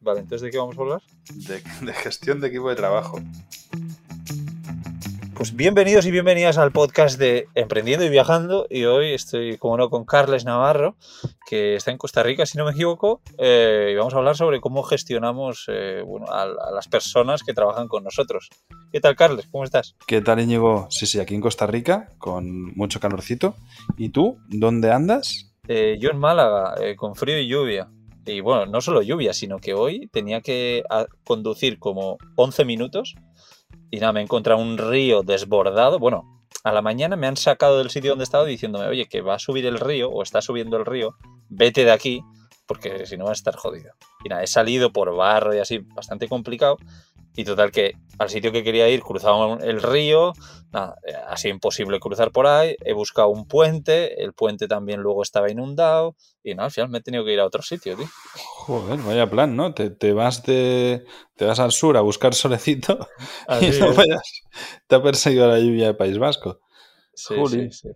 Vale, entonces ¿de qué vamos a hablar? De, de gestión de equipo de trabajo. Pues bienvenidos y bienvenidas al podcast de Emprendiendo y Viajando. Y hoy estoy, como no, con Carles Navarro, que está en Costa Rica, si no me equivoco. eh, y vamos a hablar sobre cómo gestionamos eh, bueno, a, a las personas que trabajan con nosotros. ¿Qué tal, Carles? ¿Cómo estás? ¿Qué tal, Íñigo? Sí, sí, aquí en Costa Rica, con mucho calorcito. ¿Y tú? ¿Dónde andas? Eh, yo en Málaga, eh, con frío y lluvia. Y bueno, no solo lluvia, sino que hoy tenía que conducir como 11 minutos y nada, me he encontrado un río desbordado. Bueno, a la mañana me han sacado del sitio donde estaba diciéndome, oye, que va a subir el río o está subiendo el río, vete de aquí porque si no vas a estar jodido. Y nada, he salido por barro y así, bastante complicado. Y total que al sitio que quería ir cruzaba el río, nada, eh, así imposible cruzar por ahí. He buscado un puente, el puente también luego estaba inundado. Y nada, al final me he tenido que ir a otro sitio, tío. Joder, vaya plan, ¿no? Te, te vas de. Te vas al sur a buscar solecito Así y no vayas. Te ha perseguido la lluvia de País Vasco. Sí, sí, sí.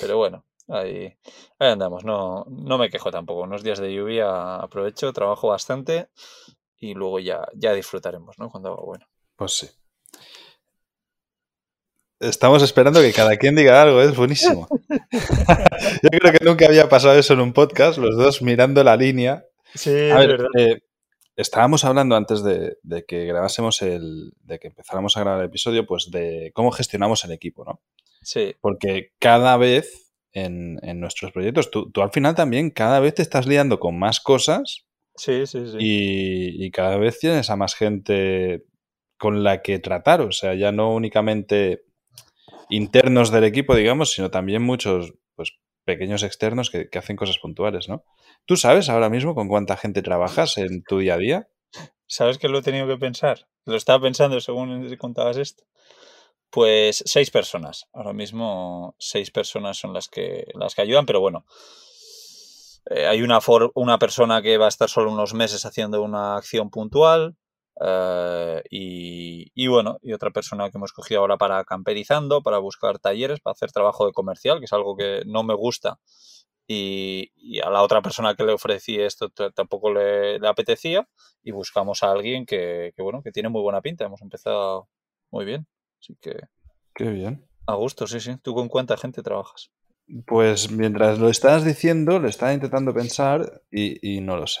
Pero bueno, ahí, ahí andamos. No, no me quejo tampoco. Unos días de lluvia aprovecho, trabajo bastante y luego ya, ya disfrutaremos, ¿no? Cuando haga bueno. Pues sí. Estamos esperando que cada quien diga algo, es buenísimo. Yo creo que nunca había pasado eso en un podcast, los dos mirando la línea. Sí, A ver, eh, estábamos hablando antes de, de que grabásemos el. de que empezáramos a grabar el episodio, pues de cómo gestionamos el equipo, ¿no? Sí, Porque cada vez en, en nuestros proyectos, tú, tú al final también cada vez te estás liando con más cosas sí, sí, sí. y, y cada vez tienes a más gente con la que tratar. O sea, ya no únicamente internos del equipo, digamos, sino también muchos pues, pequeños externos que, que hacen cosas puntuales, ¿no? ¿Tú sabes ahora mismo con cuánta gente trabajas en tu día a día? ¿Sabes que lo he tenido que pensar? Lo estaba pensando según contabas esto. Pues seis personas. Ahora mismo seis personas son las que, las que ayudan, pero bueno. Eh, hay una, for- una persona que va a estar solo unos meses haciendo una acción puntual. eh, y, y bueno, y otra persona que hemos cogido ahora para camperizando, para buscar talleres, para hacer trabajo de comercial, que es algo que no me gusta. Y, y a la otra persona que le ofrecí esto tampoco le, le apetecía y buscamos a alguien que, que, bueno, que tiene muy buena pinta. Hemos empezado muy bien. Así que Qué bien. a gusto, sí, sí. ¿Tú con cuánta gente trabajas? Pues mientras lo estabas diciendo, lo estaba intentando pensar y, y no lo sé.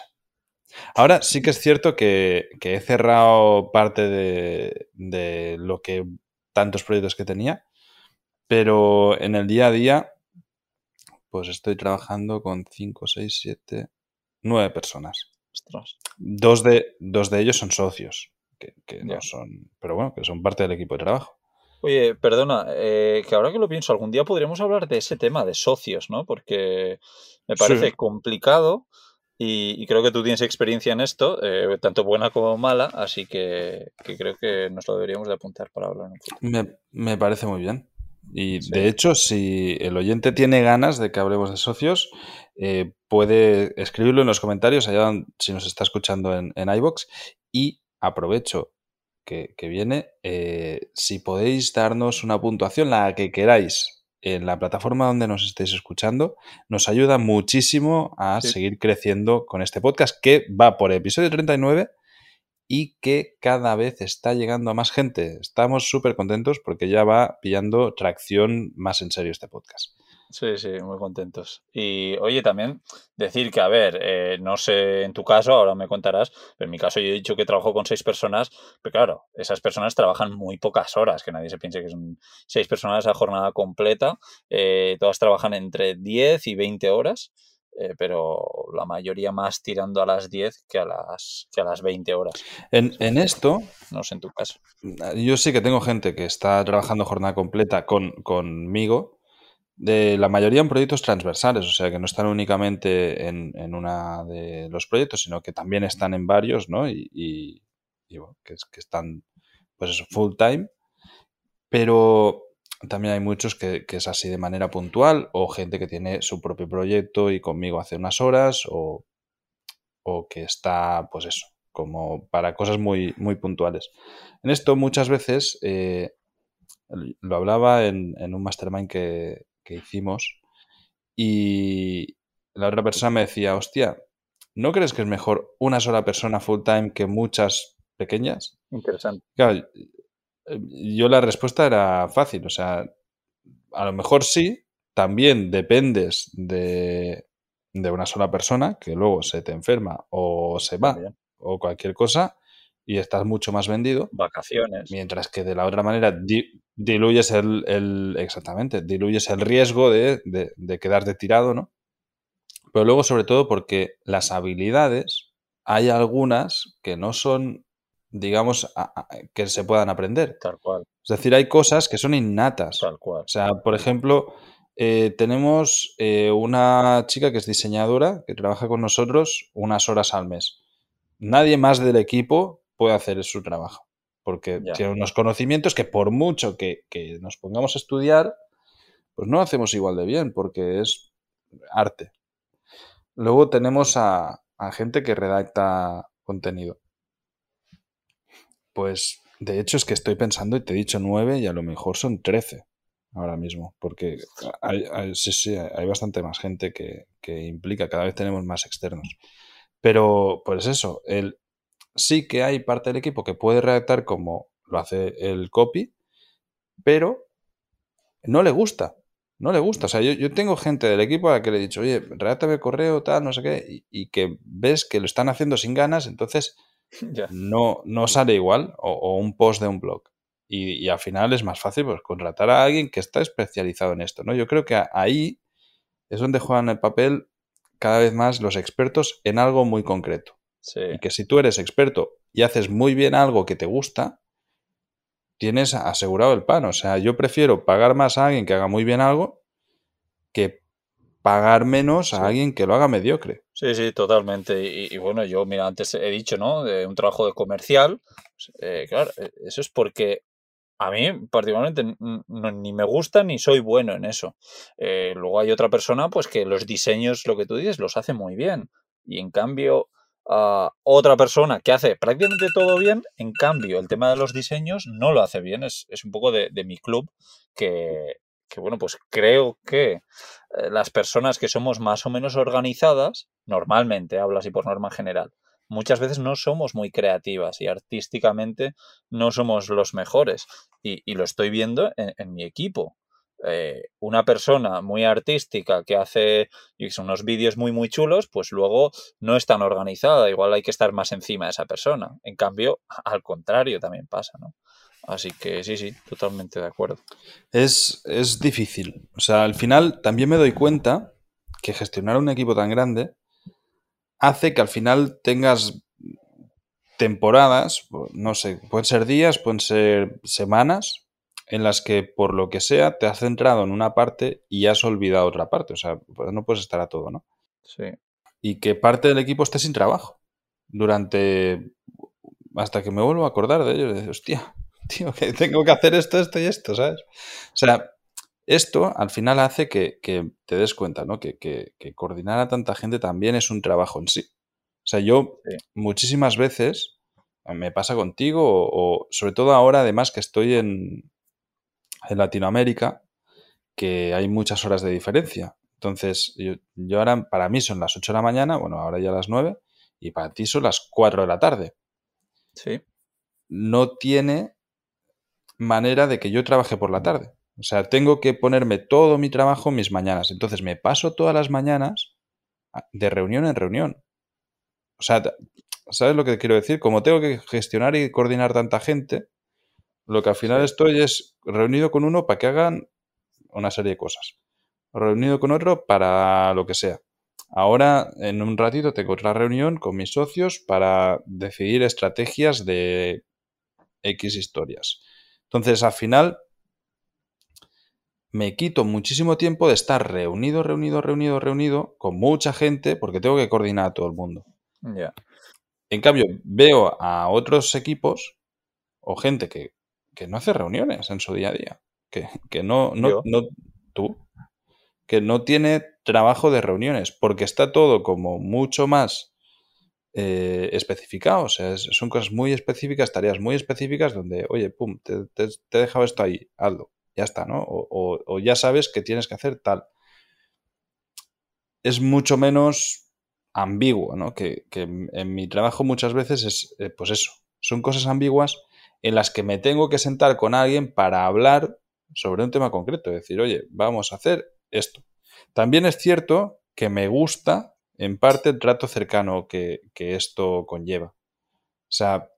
Ahora sí que es cierto que, que he cerrado parte de, de lo que tantos proyectos que tenía, pero en el día a día, pues estoy trabajando con 5, 6, 7, 9 personas. Ostras. Dos de, dos de ellos son socios, que, no son, pero bueno, que son parte del equipo de trabajo. Oye, perdona, eh, que ahora que lo pienso, algún día podríamos hablar de ese tema de socios, ¿no? Porque me parece Sí. complicado y, y creo que tú tienes experiencia en esto, eh, tanto buena como mala, así que, que creo que nos lo deberíamos de apuntar para hablar en. Me, me parece muy bien. Y Sí. de hecho, si el oyente tiene ganas de que hablemos de socios, eh, puede escribirlo en los comentarios allá si nos está escuchando en, en iBox. Y aprovecho que, que viene, eh, si podéis darnos una puntuación, la que queráis, en la plataforma donde nos estéis escuchando, nos ayuda muchísimo a Sí. seguir creciendo con este podcast que va por episodio 39 y que cada vez está llegando a más gente. Estamos súper contentos porque ya va pillando tracción más en serio este podcast. Sí, sí, muy contentos. Y oye, también decir que, a ver, eh, no sé en tu caso, ahora me contarás, pero en mi caso yo he dicho que trabajo con seis personas, pero claro, esas personas trabajan muy pocas horas, que nadie se piense que son seis personas a jornada completa, eh, todas trabajan entre 10 y 20 horas, eh, pero la mayoría más tirando a las 10 que a las, que a las 20 horas. En, en esto, No sé en tu caso. yo sí que tengo gente que está trabajando jornada completa con, conmigo, de la mayoría en proyectos transversales, o sea que no están únicamente en, en una de los proyectos, sino que también están en varios, ¿no? Y, y- bueno, que, que están, pues eso, full time. Pero también hay muchos que, que es así de manera puntual, o gente que tiene su propio proyecto y conmigo hace unas horas, o, o que está, pues eso, como para cosas muy, muy puntuales. En esto muchas veces, eh, lo hablaba en, en un mastermind que, que hicimos, y la otra persona me decía, hostia, ¿no crees que es mejor una sola persona full time que muchas pequeñas? Interesante. Claro, yo la respuesta era fácil, o sea, a lo mejor sí, también dependes de, de una sola persona que luego se te enferma o se va o cualquier cosa y estás mucho más vendido. Vacaciones. Mientras que de la otra manera di- diluyes el, el- exactamente, diluyes el riesgo de, de, de quedarte tirado, ¿no? Pero luego, sobre todo, porque las habilidades, hay algunas que no son, digamos, a- a- que se puedan aprender. Tal cual, Es decir, hay cosas que son innatas. tal cual. O sea, por ejemplo, eh, tenemos eh, una chica que es diseñadora, que trabaja con nosotros unas horas al mes. Nadie más del equipo puede hacer su trabajo, porque Ya. tiene unos conocimientos que por mucho que, que nos pongamos a estudiar, pues no hacemos igual de bien, porque es arte. Luego tenemos a, a gente que redacta contenido. Pues de hecho es que estoy pensando y te he dicho nueve y a lo mejor son trece ahora mismo, porque hay, hay- sí, sí, hay bastante más gente que, que implica, cada vez tenemos más externos. Pero, pues eso, el, sí que hay parte del equipo que puede redactar como lo hace el copy, pero no le gusta. No le gusta. O sea, yo, yo tengo gente del equipo a la que le he dicho, oye, redáctame correo, tal, no sé qué, y, y que ves que lo están haciendo sin ganas, entonces no, no sale igual, o, o un post de un blog. Y, y al final es más fácil pues, contratar a alguien que está especializado en esto, ¿no? Yo creo que ahí es donde juegan el papel cada vez más los expertos en algo muy concreto. Sí. Y que si tú eres experto y haces muy bien algo que te gusta, tienes asegurado el pan. O sea, yo prefiero pagar más a alguien que haga muy bien algo que pagar menos a Sí. alguien que lo haga mediocre. Sí, sí, totalmente. Y, y bueno, yo, mira, antes he dicho, ¿no? De un trabajo de comercial. pues, eh, claro, eh, eso es porque a mí particularmente no- ni me gusta ni soy bueno en eso. Eh, luego hay otra persona, pues que los diseños, lo que tú dices, los hace muy bien. Y en cambio, ah, otra persona que hace prácticamente todo bien, en cambio, el tema de los diseños no lo hace bien. Es, es un poco de, de mi club que, que, bueno, pues creo que eh, las personas que somos más o menos organizadas, normalmente, hablo así por norma general, muchas veces no somos muy creativas y artísticamente no somos los mejores. Y, y lo estoy viendo en, en mi equipo. Eh, una persona muy artística que hace unos vídeos muy muy chulos, pues luego no es tan organizada, igual hay que estar más encima de esa persona. En cambio, al contrario también pasa, ¿no? Así que sí, sí, totalmente de acuerdo. Es, es difícil. O sea, al final también me doy cuenta que gestionar un equipo tan grande hace que al final tengas temporadas, no sé, pueden ser días, pueden ser semanas, en las que por lo que sea te has centrado en una parte y has olvidado otra parte. O sea, pues no puedes estar a todo, ¿no? Sí, Y que parte del equipo esté sin trabajo durante... hasta que me vuelvo a acordar de ello. De, hostia, tío, que tengo que hacer esto, esto y esto, ¿sabes? O sea, esto al final hace que, que te des cuenta, ¿no? Que, que- que coordinar a tanta gente también es un trabajo en sí. O sea, yo Sí. muchísimas veces me pasa contigo, o, o sobre todo ahora, además que estoy en, en Latinoamérica, que hay muchas horas de diferencia. Entonces, yo, yo ahora, para mí son las 8 de la mañana, bueno, ahora ya las 9, y para ti son las 4 de la tarde. sí, No tiene manera de que yo trabaje por la tarde. O sea, tengo que ponerme todo mi trabajo en mis mañanas. Entonces, me paso todas las mañanas a- de reunión en reunión. O sea, ¿sabes lo que quiero decir? Como tengo que gestionar y coordinar tanta gente, lo que al final estoy es reunido con uno para que hagan una serie de cosas. Reunido con otro para lo que sea. Ahora, en un ratito, tengo otra reunión con mis socios para decidir estrategias de X historias. Entonces, al final, me quito muchísimo tiempo de estar reunido, reunido, reunido, reunido con mucha gente porque tengo que coordinar a todo el mundo. En cambio, veo a otros equipos o gente que, que no hace reuniones en su día a día. Que, que no, no, no, tú, que no tiene trabajo de reuniones, porque está todo como mucho más eh, especificado. O sea, es- son cosas muy específicas, tareas muy específicas donde, oye, pum, te, te- te he dejado esto ahí, hazlo, ya está, ¿no? O, o- o ya sabes que tienes que hacer tal. Es mucho menos ambiguo, ¿no? Que, en mi trabajo muchas veces es, eh, pues eso, son cosas ambiguas en las que me tengo que sentar con alguien para hablar sobre un tema concreto, decir, oye, vamos a hacer esto. También es cierto que me gusta, en parte, el trato cercano que, que esto conlleva. O sea,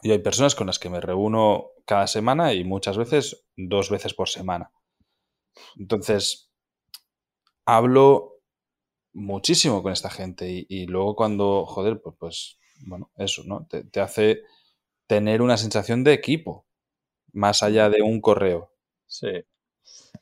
y hay personas con las que me reúno cada semana y muchas veces dos veces por semana. Entonces, hablo muchísimo con esta gente y, luego cuando, joder, pues, pues bueno, eso, ¿no? Te, hace tener una sensación de equipo, más allá de un correo. Sí.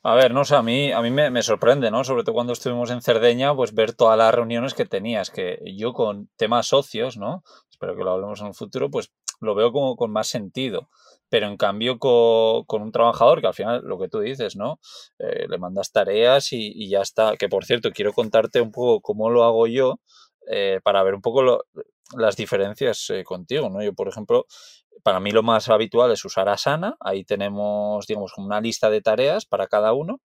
A ver, no sé, a mí, a mí me, me, sorprende, ¿no? Sobre todo cuando estuvimos en Cerdeña, pues ver todas las reuniones que tenías, que yo con temas socios, ¿no? Espero que lo hablemos en el futuro, pues lo veo como con más sentido. Pero en cambio con, un trabajador, que al final lo que tú dices, ¿no? Eh, le mandas tareas y, ya está. Que por cierto, quiero contarte un poco cómo lo hago yo eh, para ver un poco las diferencias eh, contigo, ¿no? Yo, por ejemplo, para mí lo más habitual es usar Asana. Ahí tenemos, digamos, una lista de tareas para cada uno.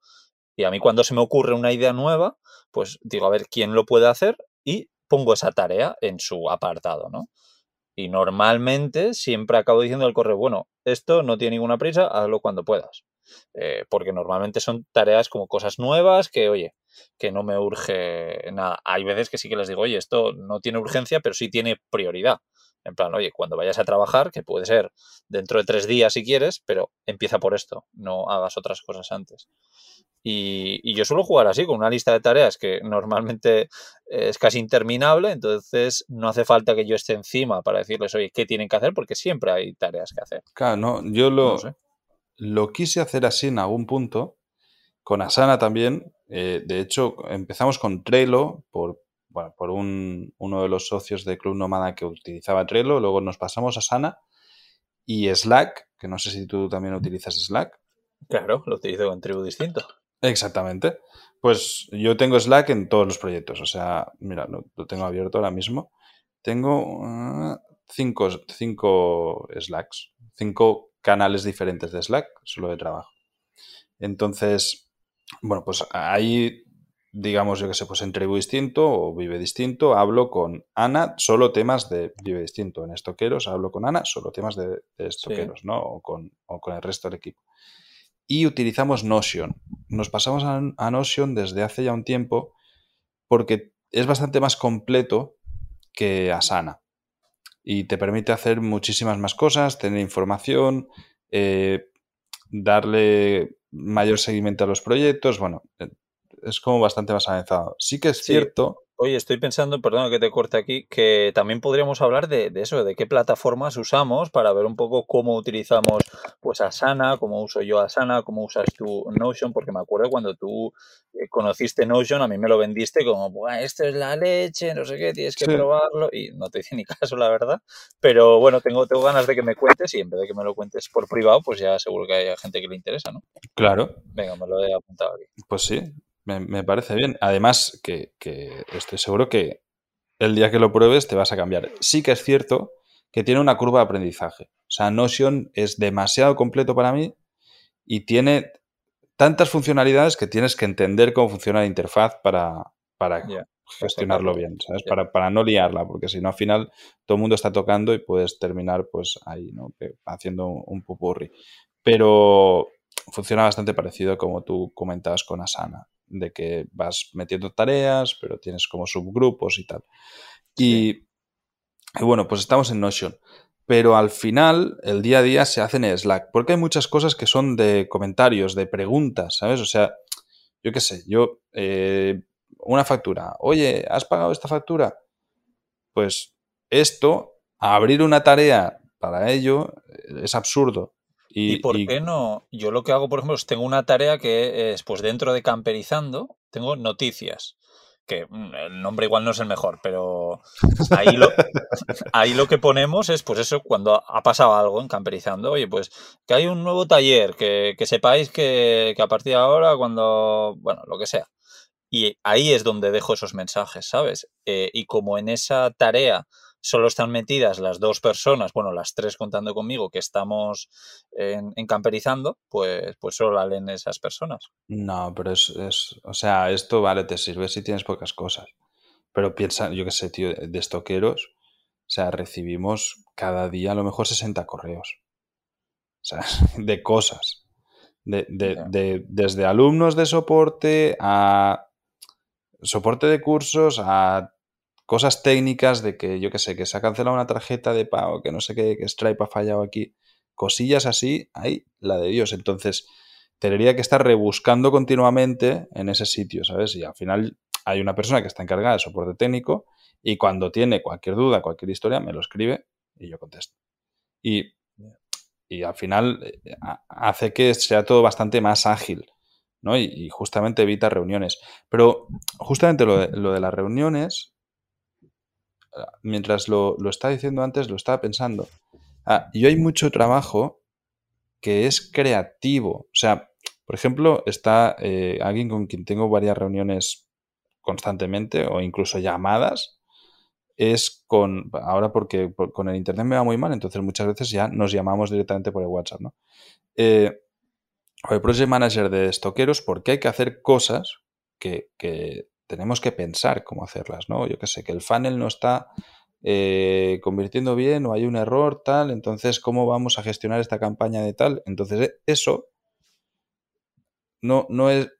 Y a mí cuando se me ocurre una idea nueva, pues digo, a ver quién lo puede hacer y pongo esa tarea en su apartado, ¿no? Y normalmente siempre acabo diciendo al correo, bueno, esto no tiene ninguna prisa, hazlo cuando puedas. Eh, porque normalmente son tareas como cosas nuevas que, oye, que no me urge nada. Hay veces que sí que les digo, oye, esto no tiene urgencia, pero sí tiene prioridad. En plan, oye, cuando vayas a trabajar, que puede ser dentro de tres días si quieres, pero empieza por esto, no hagas otras cosas antes. Y, yo suelo jugar así, con una lista de tareas que normalmente es casi interminable, entonces no hace falta que yo esté encima para decirles, oye, ¿qué tienen que hacer? Porque siempre hay tareas que hacer. Claro, no, yo lo, lo quise hacer así en algún punto, con Asana también. Eh, de hecho, empezamos con Trello por, por un, uno de los socios de Club Nomada que utilizaba Trello, luego nos pasamos a Asana y Slack, que no sé si tú también utilizas Slack. Claro, lo utilizo con tribu distinto. Exactamente. Pues yo tengo Slack en todos los proyectos. O sea, mira, lo, tengo abierto ahora mismo. Tengo ah, cinco, cinco Slacks, cinco canales diferentes de Slack, solo de trabajo. Entonces, bueno, pues ahí, digamos, yo que sé, pues en Tribu Distinto o Vive Distinto, hablo con Ana solo temas de Vive Distinto. En Estoqueros hablo con Ana solo temas de, Estoqueros, ¿no? O con, o con el resto del equipo y utilizamos Notion. Nos pasamos a, Notion desde hace ya un tiempo porque es bastante más completo que Asana y te permite hacer muchísimas más cosas, tener información, eh, darle mayor seguimiento a los proyectos. Bueno, eh, es como bastante más avanzado. Sí que es cierto Oye, estoy pensando, perdona que te corte aquí, que también podríamos hablar de, eso, de qué plataformas usamos para ver un poco cómo utilizamos pues Asana, cómo uso yo Asana, cómo usas tú Notion, porque me acuerdo cuando tú eh, conociste Notion, a mí me lo vendiste como, esto es la leche, no sé qué, tienes que probarlo, y no te hice ni caso, la verdad. Pero bueno, tengo, tengo ganas de que me cuentes y en vez de que me lo cuentes por privado, pues ya seguro que hay gente que le interesa, ¿no? Claro. Venga, me lo he apuntado aquí. Pues sí, me, parece bien. Además, que, estoy seguro que el día que lo pruebes te vas a cambiar. Sí que es cierto que tiene una curva de aprendizaje. O sea, Notion es demasiado completo para mí y tiene tantas funcionalidades que tienes que entender cómo funciona la interfaz para, para gestionarlo bien, ¿sabes? Para, para, no liarla, porque si no, al final todo el mundo está tocando y puedes terminar pues ahí, ¿no? Haciendo un pupurri. Pero funciona bastante parecido como tú comentabas con Asana de que vas metiendo tareas, pero tienes como subgrupos y tal. Y, bueno, pues estamos en Notion. Pero al final, el día a día se hace en Slack, porque hay muchas cosas que son de comentarios, de preguntas, ¿sabes? O sea, yo qué sé, yo, eh, una factura, oye, ¿has pagado esta factura? Pues esto, abrir una tarea para ello, es absurdo. Y, por qué no? Yo lo que hago, por ejemplo, es tengo una tarea que es, pues dentro de Camperizando, tengo noticias. Que mm, el nombre igual no es el mejor, pero ahí lo, ahí lo que ponemos es, pues eso, cuando ha pasado algo en Camperizando, oye, pues que hay un nuevo taller, que, sepáis que, a partir de ahora, cuando, bueno, lo que sea. Y ahí es donde dejo esos mensajes, ¿sabes? Eh, y como en esa tarea solo están metidas las dos personas, bueno, las tres contando conmigo, que estamos en, camperizando, pues, pues solo la leen esas personas. No, pero es, es, o sea, esto vale, te sirve si tienes pocas cosas. Pero piensa, yo qué sé, tío, de estoqueros, o sea, recibimos cada día a lo mejor 60 correos. O sea, de cosas. De, de, desde alumnos de soporte a soporte de cursos a cosas técnicas de que, yo qué sé, que se ha cancelado una tarjeta de pago, que no sé qué, que Stripe ha fallado aquí. Cosillas así, hay la de Dios. Entonces, tendría que estar rebuscando continuamente en ese sitio, ¿sabes? Y al final hay una persona que está encargada de soporte técnico y cuando tiene cualquier duda, cualquier historia, me lo escribe y yo contesto. Y, y al final eh, hace que sea todo bastante más ágil, ¿no? Y, justamente evita reuniones. Pero justamente lo de, lo de las reuniones, mientras lo, lo, estaba diciendo antes, lo estaba pensando. Ah, yo hay mucho trabajo que es creativo. O sea, por ejemplo, está eh, alguien con quien tengo varias reuniones constantemente o incluso llamadas es con, ahora porque con el Internet me va muy mal, entonces muchas veces ya nos llamamos directamente por el WhatsApp, ¿no? Eh, o el Project Manager de estoqueros porque hay que hacer cosas que, tenemos que pensar cómo hacerlas, ¿no? Yo que sé, que el funnel no está eh, convirtiendo bien o hay un error tal, entonces cómo vamos a gestionar esta campaña de tal. Entonces eso no, no, es,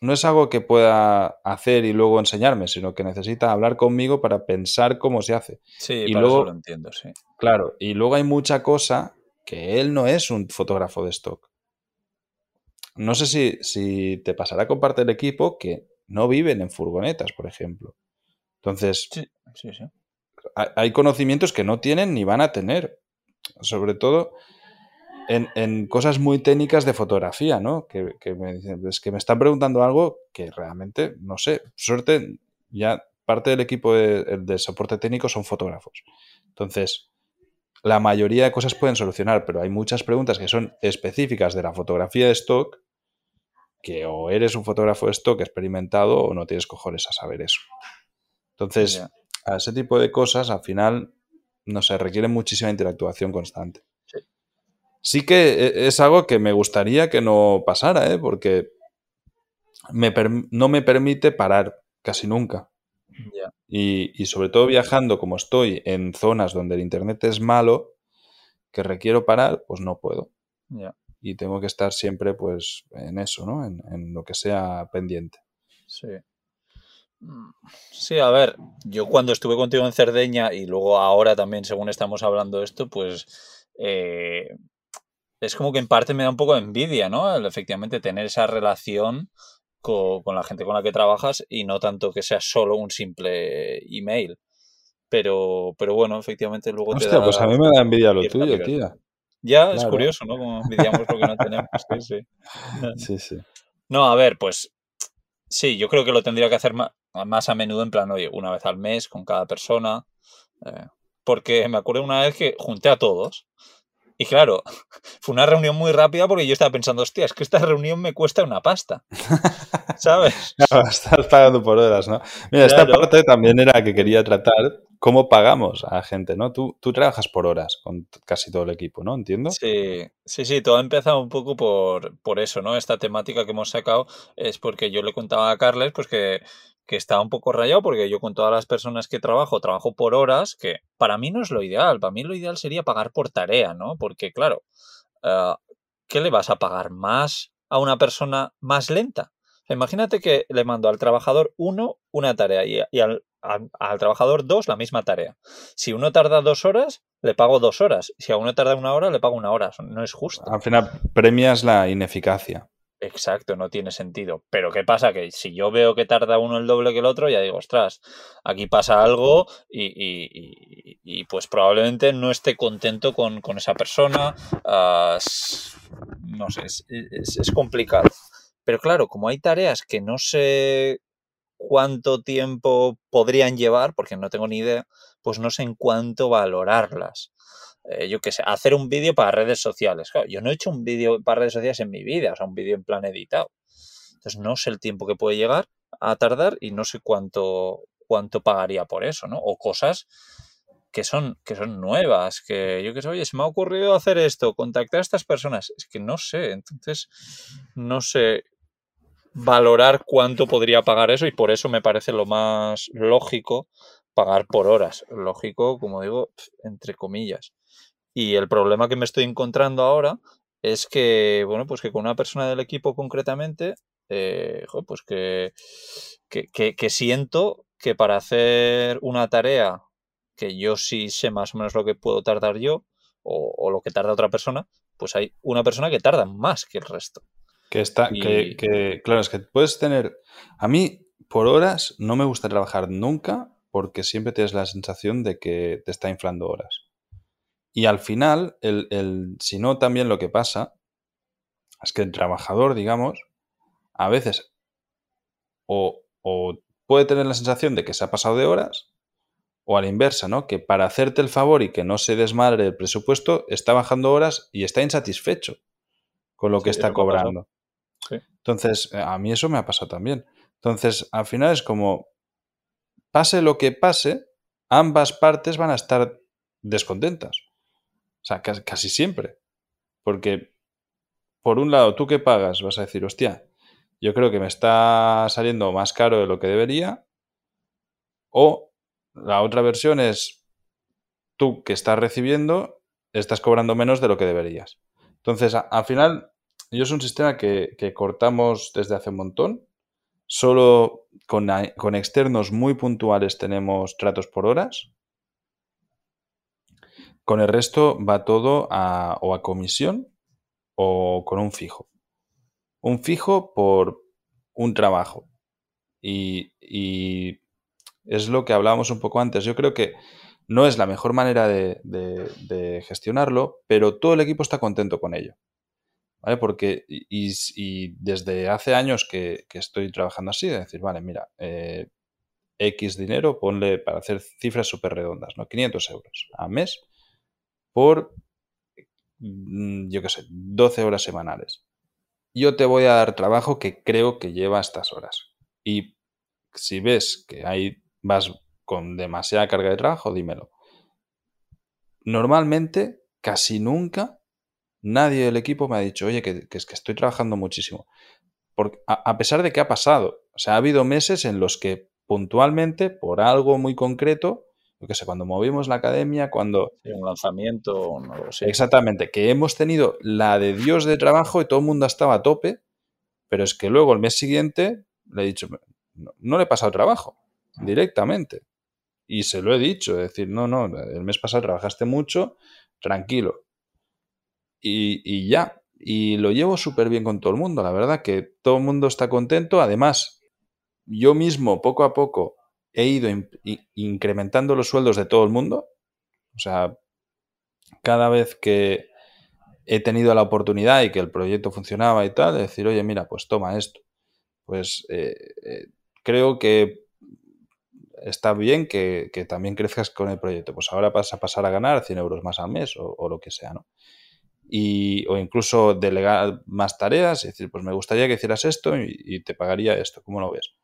no es algo que pueda hacer y luego enseñarme, sino que necesita hablar conmigo para pensar cómo se hace. Sí, y luego lo entiendo, sí. Claro, y luego hay mucha cosa que él no es un fotógrafo de stock. No sé si, si te pasará con parte del equipo que no viven en furgonetas, por ejemplo. Entonces, sí, sí, sí. hay conocimientos que no tienen ni van a tener. Sobre todo, en, cosas muy técnicas de fotografía, ¿no? Que, me dicen, es que me están preguntando algo que realmente, no sé, suerte, ya parte del equipo de, soporte técnico son fotógrafos. Entonces, la mayoría de cosas pueden solucionar, pero hay muchas preguntas que son específicas de la fotografía de stock que o eres un fotógrafo de stock experimentado o no tienes cojones a saber eso. Entonces, a ese tipo de cosas, al final, no sé, requieren muchísima interactuación constante sí que e, es algo que me gustaría que no pasara, ¿eh? porque no me permite parar casi nunca. Y, sobre todo viajando como estoy en zonas donde el internet es malo, que requiero parar, pues no puedo. Y tengo que estar siempre pues en eso, ¿no? En, en, lo que sea pendiente. Sí. Mm, sí, a ver, yo cuando estuve contigo en Cerdeña y luego ahora también, según estamos hablando esto, pues eh, es como que en parte me da un poco de envidia, ¿no? efectivamente, tener esa relación con, la gente con la que trabajas y no tanto que sea solo un simple email. Pero, pero bueno, efectivamente luego Hostia, te da pues a mí me da envidia lo tuyo, tía. Ya, es curioso, ¿no? Como envidiamos lo que no tenemos. Sí, sí. Sí, sí. No, a ver, pues sí, yo creo que lo tendría que hacer más, a menudo, en plan, oye, una vez al mes con cada persona. Eh, porque me acuerdo una vez que junté a todos y claro, fue una reunión muy rápida porque yo estaba pensando, hostia, es que esta reunión me cuesta una pasta. ¿Sabes? Claro, estás pagando por horas, ¿no? Mira, esta parte también era que quería tratar cómo pagamos a gente, ¿no? Tú, tú trabajas por horas con casi todo el equipo, ¿no? ¿Entiendo? Sí, sí, sí, todo ha empezado un poco por, por eso, ¿no? Esta temática que hemos sacado es porque yo le contaba a Carles, pues que que está un poco rayado porque yo con todas las personas que trabajo, trabajo por horas, que para mí no es lo ideal. Para mí lo ideal sería pagar por tarea, ¿no? Porque, claro, eh, ¿qué le vas a pagar más a una persona más lenta? Imagínate que le mando al trabajador 1 una tarea y, al, trabajador 2 la misma tarea. Si uno tarda dos horas, le pago dos horas. Si a uno tarda una hora, le pago una hora. No es justo. Al final premias la ineficacia. Exacto, no tiene sentido. Pero ¿qué pasa? Que si yo veo que tarda uno el doble que el otro, ya digo, ostras, aquí pasa algo y, pues probablemente no esté contento con, esa persona. Ah, no sé, es, es, complicado. Pero claro, como hay tareas que no sé cuánto tiempo podrían llevar, porque no tengo ni idea, pues no sé en cuánto valorarlas. Eh, yo qué sé, hacer un vídeo para redes sociales. yo no he hecho un vídeo para redes sociales en mi vida, o sea, un vídeo en plan editado. Entonces no sé el tiempo que puede llegar a tardar y no sé cuánto, cuánto pagaría por eso, ¿no? O cosas que son, que son nuevas, que yo qué sé, oye, se me ha ocurrido hacer esto, contactar a estas personas. Es que no sé, entonces no sé. valorar cuánto podría pagar eso y por eso me parece lo más lógico pagar por horas. Lógico, como digo, entre comillas. Y el problema que me estoy encontrando ahora es que, bueno, pues que con una persona del equipo concretamente, eh, pues que, que, siento que para hacer una tarea que yo sí sé más o menos lo que puedo tardar yo o, o lo que tarda otra persona, pues hay una persona que tarda más que el resto. Que está, que, claro, es que puedes tener. A mí, por horas, no me gusta trabajar nunca porque siempre tienes la sensación de que te está inflando horas. Y al final, el, si no, también lo que pasa es que el trabajador, digamos, a veces o, o puede tener la sensación de que se ha pasado de horas, o a la inversa, ¿no? Que para hacerte el favor y que no se desmadre el presupuesto, está bajando horas y está insatisfecho con lo que está cobrando. Entonces, eh, a mí eso me ha pasado también. Entonces, al final es como, pase lo que pase, ambas partes van a estar descontentas. O sea, casi siempre. Porque, por un lado, tú que pagas, vas a decir, hostia, yo creo que me está saliendo más caro de lo que debería. O la otra versión es, tú que estás recibiendo, estás cobrando menos de lo que deberías. Entonces, al final, yo es un sistema que, cortamos desde hace un montón. Solo con, con, externos muy puntuales tenemos tratos por horas. Con el resto va todo a, o a comisión o con un fijo. Un fijo por un trabajo. Y, es lo que hablábamos un poco antes. Yo creo que no es la mejor manera de, gestionarlo, pero todo el equipo está contento con ello. Porque, y, desde hace años que, estoy trabajando así, de decir, vale, mira, eh, X dinero, ponle para hacer cifras súper redondas, ¿no? 500 euros a mes por, mm, yo qué sé, 12 horas semanales. Yo te voy a dar trabajo que creo que lleva estas horas. Y si ves que ahí vas con demasiada carga de trabajo, dímelo. Normalmente, casi nunca Nadie del equipo me ha dicho, oye, que, es que estoy trabajando muchísimo. Porque, a, pesar de que ha pasado. O sea, ha habido meses en los que puntualmente, por algo muy concreto, yo qué sé, cuando movimos la academia, cuando... un lanzamiento, no lo sé. Exactamente, que hemos tenido la de Dios de trabajo y todo el mundo estaba a tope, pero es que luego el mes siguiente le he dicho, no, no le he pasado trabajo, directamente. Y se lo he dicho, es decir, no, no, el mes pasado trabajaste mucho, tranquilo y, ya. Y lo llevo súper bien con todo el mundo, la verdad que todo el mundo está contento. Además, yo mismo poco a poco he ido incrementando los sueldos de todo el mundo. O sea, cada vez que he tenido la oportunidad y que el proyecto funcionaba y tal, de decir, oye, mira, pues toma esto. Pues eh, eh, creo que está bien que, también crezcas con el proyecto. Pues ahora vas a pasar a ganar 100 euros más al mes o, lo que sea, ¿no? y, o incluso delegar más tareas y decir, pues me gustaría que hicieras esto y, te pagaría esto, ¿cómo lo ves?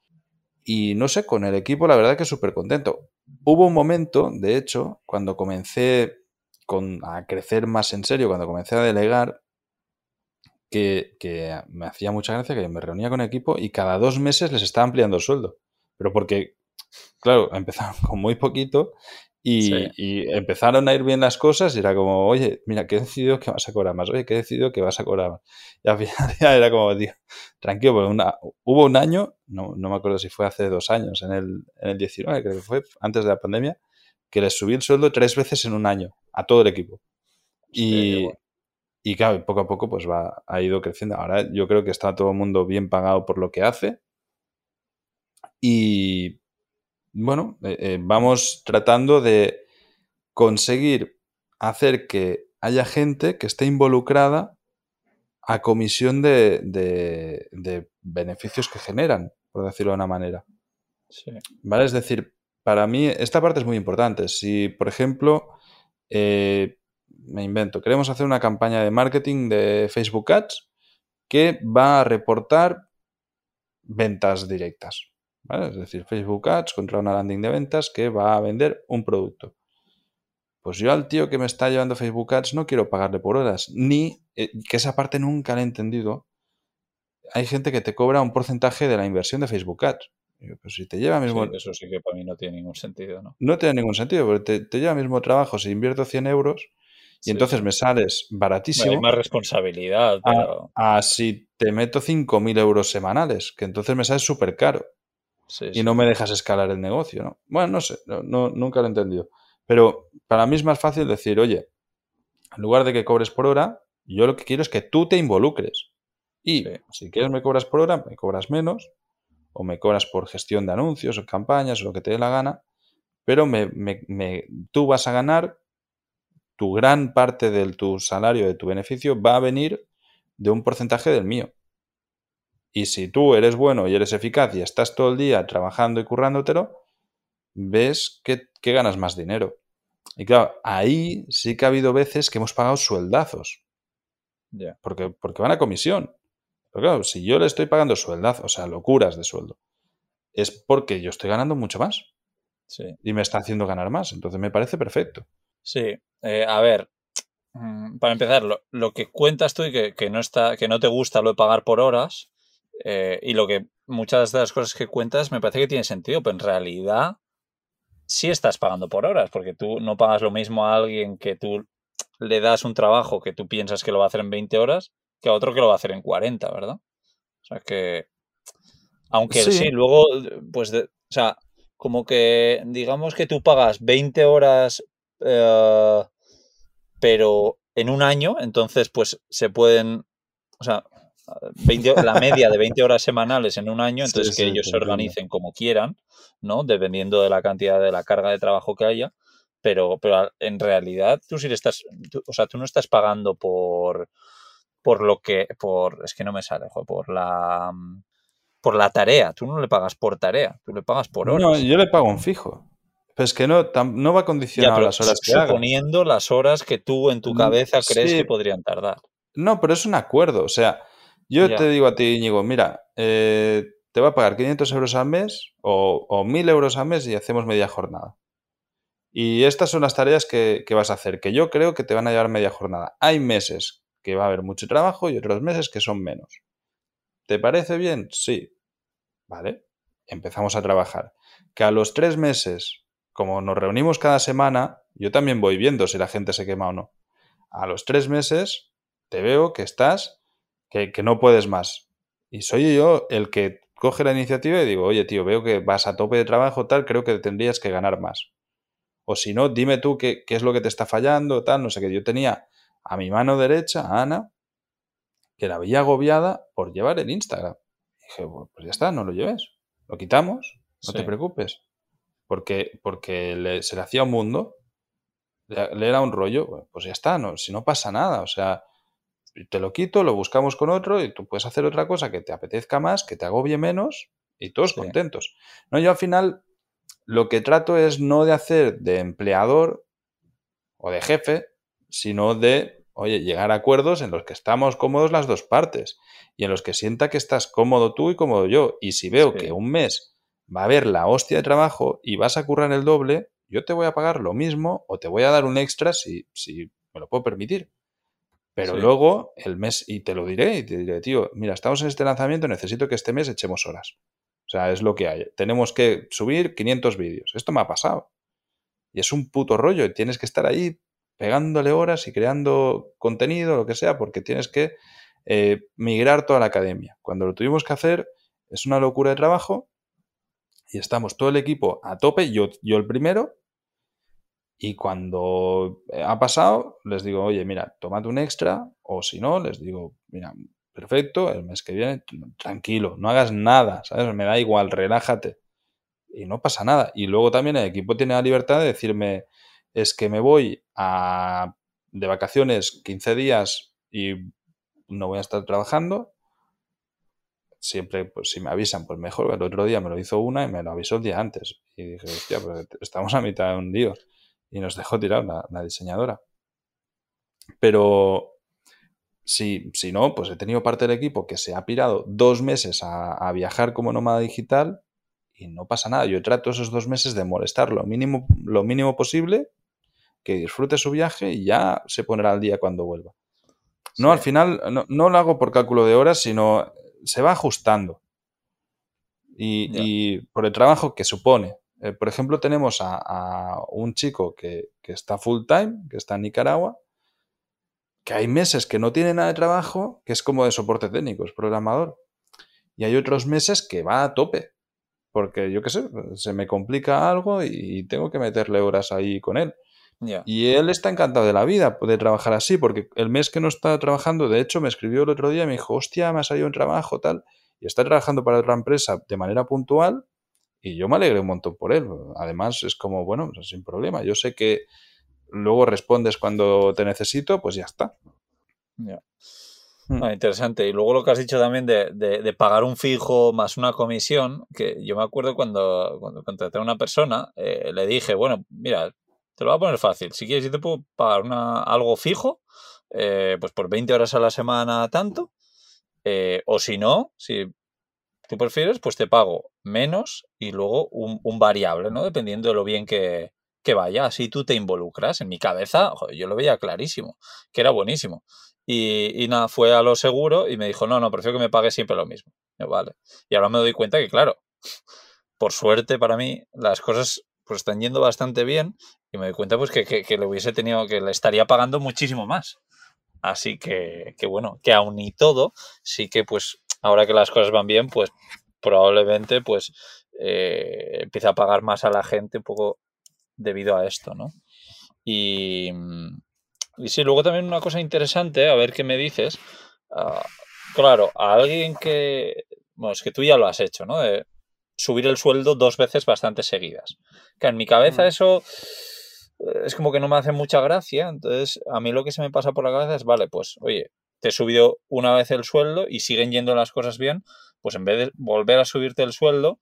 Y no sé, con el equipo la verdad que súper contento. Hubo un momento, de hecho, cuando comencé con, a crecer más en serio, cuando comencé a delegar, que, que, me hacía mucha gracia que me reunía con equipo y cada dos meses les estaba ampliando el sueldo. Pero porque, claro, empezaron con muy poquito y, empezaron a ir bien las cosas y era como, oye, mira, que he decidido que vas a cobrar más, oye, que he decidido que vas a cobrar más. Y al final ya era como, tío, tranquilo, porque una, hubo un año, no, no, me acuerdo si fue hace dos años, en el, en el 19, creo que fue, antes de la pandemia, que les subí el sueldo tres veces en un año a todo el equipo. Y, y claro, poco a poco pues va, ha ido creciendo. Ahora yo creo que está todo el mundo bien pagado por lo que hace. Y, bueno, eh, eh, vamos tratando de conseguir hacer que haya gente que esté involucrada a comisión de, de, beneficios que generan, por decirlo de una manera. ¿Vale? Es decir, para mí esta parte es muy importante. Si, por ejemplo, eh, me invento, queremos hacer una campaña de marketing de Facebook Ads que va a reportar ventas directas. Es decir, Facebook Ads contra una landing de ventas que va a vender un producto. Pues yo al tío que me está llevando Facebook Ads no quiero pagarle por horas, ni eh, que esa parte nunca la he entendido. hay gente que te cobra un porcentaje de la inversión de Facebook Ads. Pues si te lleva mismo... eso sí que para mí no tiene ningún sentido, ¿no? No tiene ningún sentido, porque te, lleva mismo trabajo si invierto 100 euros y entonces me sales baratísimo. hay más responsabilidad, pero... A, si te meto 5.000 euros semanales, que entonces me sales súper caro. Y no me dejas escalar el negocio, ¿no? Bueno, no sé, no, nunca lo he entendido. Pero para mí es más fácil decir, oye, en lugar de que cobres por hora, yo lo que quiero es que tú te involucres. Y si quieres me cobras por hora, me cobras menos, o me cobras por gestión de anuncios o campañas o lo que te dé la gana, pero me, tú vas a ganar, tu gran parte de tu salario, de tu beneficio, va a venir de un porcentaje del mío. Y si tú eres bueno y eres eficaz y estás todo el día trabajando y currándotelo, ves que, que ganas más dinero. Y claro, ahí sí que ha habido veces que hemos pagado sueldazos. Porque, porque van a comisión. Pero claro, si yo le estoy pagando sueldazos, o sea, locuras de sueldo, es porque yo estoy ganando mucho más. Sí. Y me está haciendo ganar más. Entonces me parece perfecto. Sí. Eh, a ver, mm, para empezar, lo, que cuentas tú y que, no está, que no te gusta lo de pagar por horas, eh, y lo que muchas de las cosas que cuentas me parece que tiene sentido, pero en realidad sí estás pagando por horas, porque tú no pagas lo mismo a alguien que tú le das un trabajo que tú piensas que lo va a hacer en 20 horas que a otro que lo va a hacer en 40, ¿verdad? O sea que, aunque sí, luego, pues, o sea, como que digamos que tú pagas 20 horas, eh, pero en un año, entonces pues se pueden, o sea, la media de 20 horas semanales en un año, entonces que ellos se organicen como quieran, ¿no? Dependiendo de la cantidad de la carga de trabajo que haya. Pero, pero en realidad tú sí le estás, o sea, tú no estás pagando por, por lo que, por, es que no me sale, por la, por la tarea. Tú no le pagas por tarea, tú le pagas por horas. No, yo le pago un fijo. Pero es que no, no va condicionado las horas que Suponiendo las horas que tú en tu mm, cabeza crees que podrían tardar. No, pero es un acuerdo. O sea, yo te digo a ti, Íñigo, mira, eh, te va a pagar 500 euros al mes o, o 1000 euros al mes y hacemos media jornada. Y estas son las tareas que, que, vas a hacer, que yo creo que te van a llevar media jornada. Hay meses que va a haber mucho trabajo y otros meses que son menos. ¿Te parece bien? Sí. Vale. Empezamos a trabajar. Que a los tres meses, como nos reunimos cada semana, yo también voy viendo si la gente se quema o no. A los tres meses te veo que estás, que, que no puedes más. Y soy yo el que coge la iniciativa y digo, oye tío, veo que vas a tope de trabajo, tal, creo que tendrías que ganar más. O si no, dime tú qué, qué es lo que te está fallando, tal, no sé qué. Yo tenía a mi mano derecha, a Ana, que la veía agobiada por llevar el Instagram. dije, pues ya está, no lo lleves. Lo quitamos, no te preocupes. Porque, porque se le hacía un mundo, le, era un rollo, pues ya está, no, si no pasa nada. O sea, te lo quito, lo buscamos con otro y tú puedes hacer otra cosa que te apetezca más, que te agobie menos y todos contentos. No, yo al final lo que trato es no de hacer de empleador o de jefe, sino de, oye, llegar a acuerdos en los que estamos cómodos las dos partes y en los que sienta que estás cómodo tú y cómodo yo. Y si veo que un mes va a haber la hostia de trabajo y vas a currar el doble, yo te voy a pagar lo mismo o te voy a dar un extra si, si me lo puedo permitir. Pero luego el mes, y te lo diré, y te diré, tío, mira, estamos en este lanzamiento, necesito que este mes echemos horas. O sea, es lo que hay. Tenemos que subir 500 vídeos. Esto me ha pasado. Y es un puto rollo. Y tienes que estar ahí pegándole horas y creando contenido, lo que sea, porque tienes que eh, migrar toda la academia. Cuando lo tuvimos que hacer, es una locura de trabajo y estamos todo el equipo a tope, yo, yo el primero, y cuando ha pasado, les digo, oye, mira, tomad un extra, o si no, les digo, mira, perfecto, el mes que viene, tranquilo, no hagas nada, ¿sabes? Me da igual, relájate. Y no pasa nada. Y luego también el equipo tiene la libertad de decirme, es que me voy a, de vacaciones 15 días y no voy a estar trabajando. Siempre, pues si me avisan, pues mejor. El otro día me lo hizo una y me lo avisó el día antes. Y dije, hostia, pues estamos a mitad de un lío. Y nos dejó tirar la, diseñadora. Pero si, si, no, pues he tenido parte del equipo que se ha pirado dos meses a, a, viajar como nómada digital y no pasa nada. Yo trato esos dos meses de molestar lo mínimo, lo mínimo posible que disfrute su viaje y ya se pondrá al día cuando vuelva. No, al final no, lo hago por cálculo de horas, sino se va ajustando. Y, por el trabajo que supone. Eh, por ejemplo, tenemos a, un chico que, que, está full time, que está en Nicaragua, que hay meses que no tiene nada de trabajo, que es como de soporte técnico, es programador. Y hay otros meses que va a tope, porque yo qué sé, se me complica algo y tengo que meterle horas ahí con él. Y él está encantado de la vida de trabajar así, porque el mes que no está trabajando, de hecho, me escribió el otro día y me dijo, hostia, me ha salido un trabajo, tal, y está trabajando para otra empresa de manera puntual, y yo me alegré un montón por él. Además, es como, bueno, pues, sin problema. Yo sé que luego respondes cuando te necesito, pues ya está. Ya. Hmm. Interesante. Y luego lo que has dicho también de, pagar un fijo más una comisión, que yo me acuerdo cuando, cuando contraté a una persona, eh, le dije, bueno, mira, te lo voy a poner fácil. Si quieres, yo te puedo pagar una, algo fijo, eh, pues por 20 horas a la semana tanto. Eh, o si no, si tú prefieres, pues te pago menos y luego un, variable, ¿no? Dependiendo de lo bien que, vaya. Así tú te involucras. En mi cabeza, yo lo veía clarísimo, que era buenísimo. Y, nada, fue a lo seguro y me dijo, no, no, prefiero que me pague siempre lo mismo. vale. Y ahora me doy cuenta que, claro, por suerte para mí, las cosas pues están yendo bastante bien y me doy cuenta pues que, que, le hubiese tenido, que le estaría pagando muchísimo más. Así que, que, bueno, que aún y todo, sí que pues ahora que las cosas van bien, pues probablemente pues eh, empiece a pagar más a la gente un poco debido a esto, ¿no? Y, y sí, luego también una cosa interesante, a ver qué me dices. Ah, claro, a alguien que, bueno, es que tú ya lo has hecho, ¿no? De subir el sueldo dos veces bastante seguidas. Que en mi cabeza mm. eso eh, es como que no me hace mucha gracia. Entonces, a mí lo que se me pasa por la cabeza es, vale, pues, oye, te he subido una vez el sueldo y siguen yendo las cosas bien, pues en vez de volver a subirte el sueldo,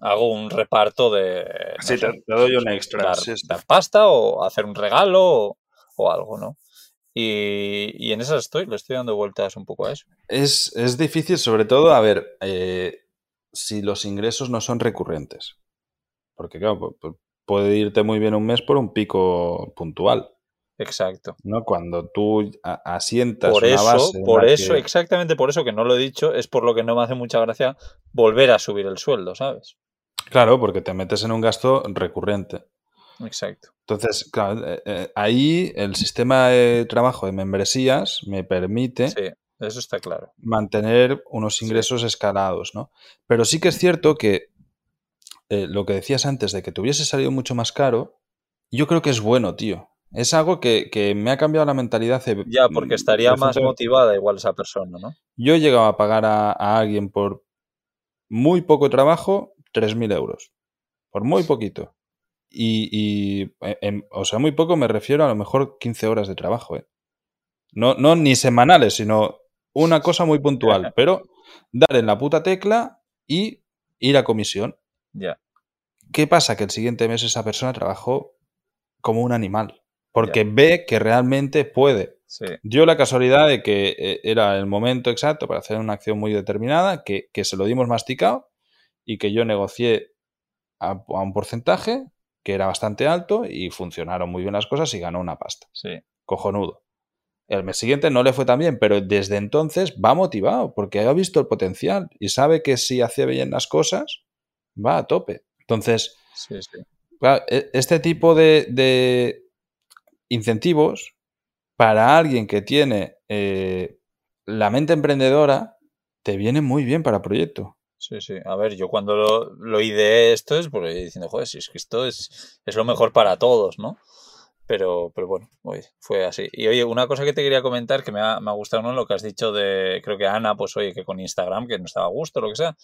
hago un reparto de... Sí, te, doy un extra. Dar, pasta o hacer un regalo o, algo, ¿no? Y, en eso estoy, le estoy dando vueltas un poco a eso. Es, es difícil, sobre todo, a ver, eh, si los ingresos no son recurrentes. Porque, claro, puede irte muy bien un mes por un pico puntual. Exacto. ¿no? Cuando tú asientas por una eso, base Por eso, exactamente por eso que no lo he dicho, es por lo que no me hace mucha gracia volver a subir el sueldo, ¿sabes? Claro, porque te metes en un gasto recurrente. Exacto. Entonces, claro, eh, eh, ahí el sistema de trabajo de membresías me permite sí, eso está claro. mantener unos ingresos escalados, ¿no? Pero sí que es cierto que eh, lo que decías antes de que te hubiese salido mucho más caro, yo creo que es bueno, tío. Es algo que, me ha cambiado la mentalidad. Ya, porque estaría más motivada igual esa persona, ¿no? Yo he llegado a pagar a, alguien por muy poco trabajo 3.000 euros. Por muy poquito. Y, eh, o sea, muy poco me refiero a lo mejor 15 horas de trabajo, ¿eh? No, no ni semanales, sino una cosa muy puntual. pero dar en la puta tecla y ir a comisión. Ya. ¿Qué pasa? Que el siguiente mes esa persona trabajó como un animal porque ve que realmente puede. Dio la casualidad de que eh, era el momento exacto para hacer una acción muy determinada, que, se lo dimos masticado y que yo negocié a, un porcentaje que era bastante alto y funcionaron muy bien las cosas y ganó una pasta. Sí. Cojonudo. El mes siguiente no le fue tan bien, pero desde entonces va motivado porque ha visto el potencial y sabe que si hace bien las cosas, va a tope. Entonces, e, este tipo de, incentivos para alguien que tiene eh, la mente emprendedora, te viene muy bien para proyecto. Sí, sí. A ver, yo cuando lo, lo ideé esto es porque diciendo, joder, si es que esto es, es lo mejor para todos, ¿no? Pero, pero bueno, fue así. Y oye, una cosa que te quería comentar que me ha, me ha gustado, ¿no? Lo que has dicho de, creo que Ana, pues oye, que con Instagram, que no estaba a gusto, lo que sea,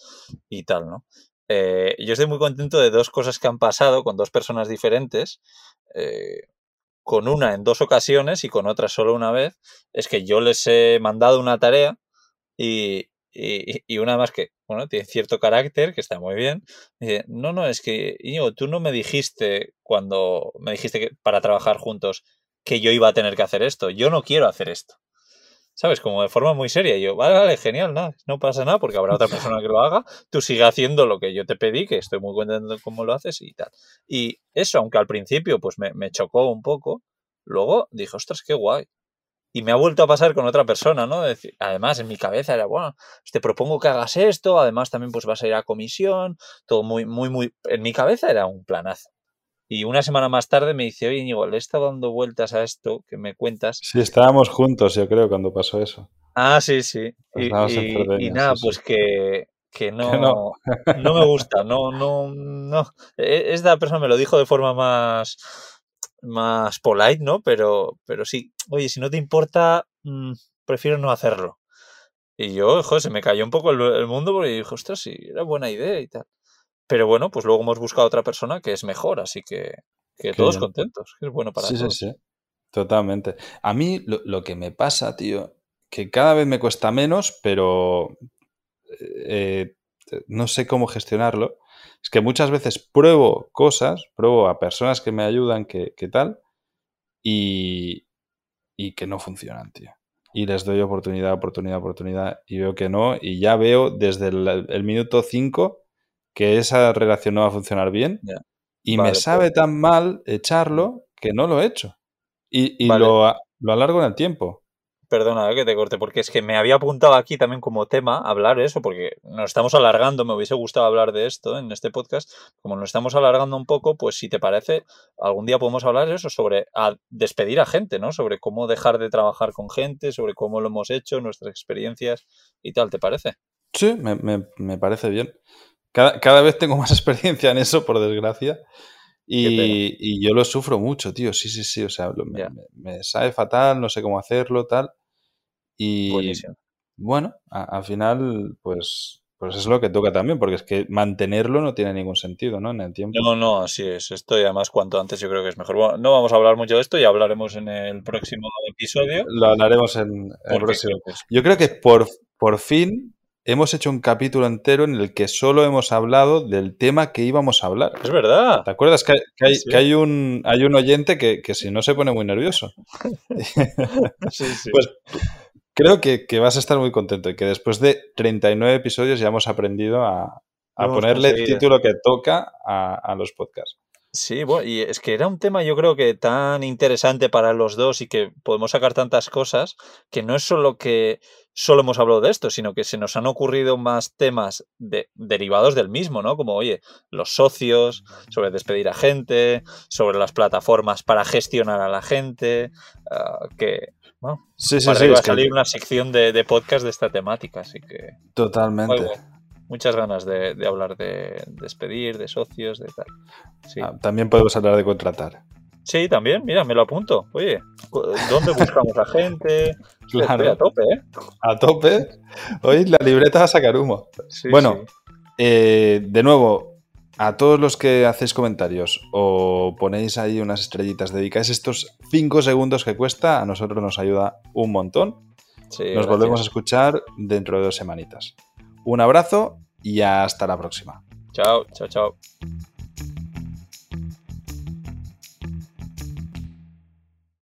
y tal, ¿no? Eh, yo estoy muy contento de dos cosas que han pasado con dos personas diferentes. Eh, con una en dos ocasiones y con otra solo una vez, es que yo les he mandado una tarea y, y, una más que, bueno, tiene cierto carácter, que está muy bien. dice, no, no, es que, Íñigo, tú no me dijiste cuando me dijiste que para trabajar juntos que yo iba a tener que hacer esto. Yo no quiero hacer esto. ¿Sabes? Como de forma muy seria. Y yo, vale, vale, genial, nada, no pasa nada porque habrá otra persona que lo haga. Tú sigue haciendo lo que yo te pedí, que estoy muy contento de cómo lo haces y tal. Y eso, aunque al principio pues me, chocó un poco, luego dije, ostras, qué guay. Y me ha vuelto a pasar con otra persona, ¿no? además, en mi cabeza era, bueno, te propongo que hagas esto, además también pues vas a ir a comisión, todo muy, muy, muy... En mi cabeza era un planazo. Y una semana más tarde me dice, oye, Íñigo, le he estado dando vueltas a esto que me cuentas. Sí, estábamos juntos, yo creo, cuando pasó eso. Ah, sí, sí. Y, nada, pues que, que no, no. me gusta, no, no, no. E, esta persona me lo dijo de forma más, más polite, ¿no? Pero, pero sí, oye, si no te importa, mm, prefiero no hacerlo. Y yo, joder, se me cayó un poco el, mundo porque dije, ostras, sí, era buena idea y tal. Pero bueno, pues luego hemos buscado otra persona que es mejor, así que, que todos contentos, que es bueno para sí, todos. Sí, sí, totalmente. A mí lo, lo, que me pasa, tío, que cada vez me cuesta menos, pero eh, no sé cómo gestionarlo. Es que muchas veces pruebo cosas, pruebo a personas que me ayudan, que, tal, y, y que no funcionan, tío. Y les doy oportunidad, oportunidad, oportunidad, y veo que no, y ya veo desde el, minuto 5 que esa relación no va a funcionar bien, y me sabe pues tan mal echarlo que no lo he hecho. Y, lo, lo alargo en el tiempo. Perdona eh, que te corte, porque es que me había apuntado aquí también como tema hablar eso, porque nos estamos alargando, me hubiese gustado hablar de esto en este podcast. Como nos estamos alargando un poco, pues si te parece, algún día podemos hablar de eso, sobre despedir a gente, ¿no? Sobre cómo dejar de trabajar con gente, sobre cómo lo hemos hecho, nuestras experiencias y tal, ¿te parece? Sí, me, parece bien. Cada, vez tengo más experiencia en eso, por desgracia. Y, yo lo sufro mucho, tío. Sí, sí, sí. O sea, me, me, sabe fatal, no sé cómo hacerlo, tal. Y bueno, al final, pues, pues es lo que toca también, porque es que mantenerlo no tiene ningún sentido, ¿no? En el tiempo. No, no, así es. Esto y además cuanto antes yo creo que es mejor. Bueno, no vamos a hablar mucho de esto y hablaremos en el próximo episodio. Lo hablaremos en, el próximo. Yo creo que por, por fin hemos hecho un capítulo entero en el que solo hemos hablado del tema que íbamos a hablar. Es verdad. ¿Te acuerdas que, hay, un, hay un oyente que, si no se pone muy nervioso? sí, sí. Pues creo que, vas a estar muy contento y que después de 39 episodios ya hemos aprendido a, ponerle el título que toca a, a los podcasts. Sí, bueno, y es que era un tema yo creo que tan interesante para los dos y que podemos sacar tantas cosas que no es solo que solo hemos hablado de esto, sino que se nos han ocurrido más temas de, derivados del mismo, ¿no? Como, oye, los socios, sobre despedir a gente, sobre las plataformas para gestionar a la gente, ah, que, bueno, sí, sí, va a salir una sección de, podcast de esta temática, así que... Totalmente. Muchas ganas de, hablar de despedir, de socios, de tal. Ah, también podemos hablar de contratar. Sí, también, mira, me lo apunto. Oye, ¿dónde buscamos a gente? Claro. a tope, ¿eh? A tope. Hoy la libreta va a sacar humo. bueno, eh, de nuevo, a todos los que hacéis comentarios o ponéis ahí unas estrellitas, dedicáis estos 5 segundos que cuesta, a nosotros nos ayuda un montón. nos volvemos a escuchar dentro de dos semanitas. Un abrazo y hasta la próxima. Chao, chao, chao.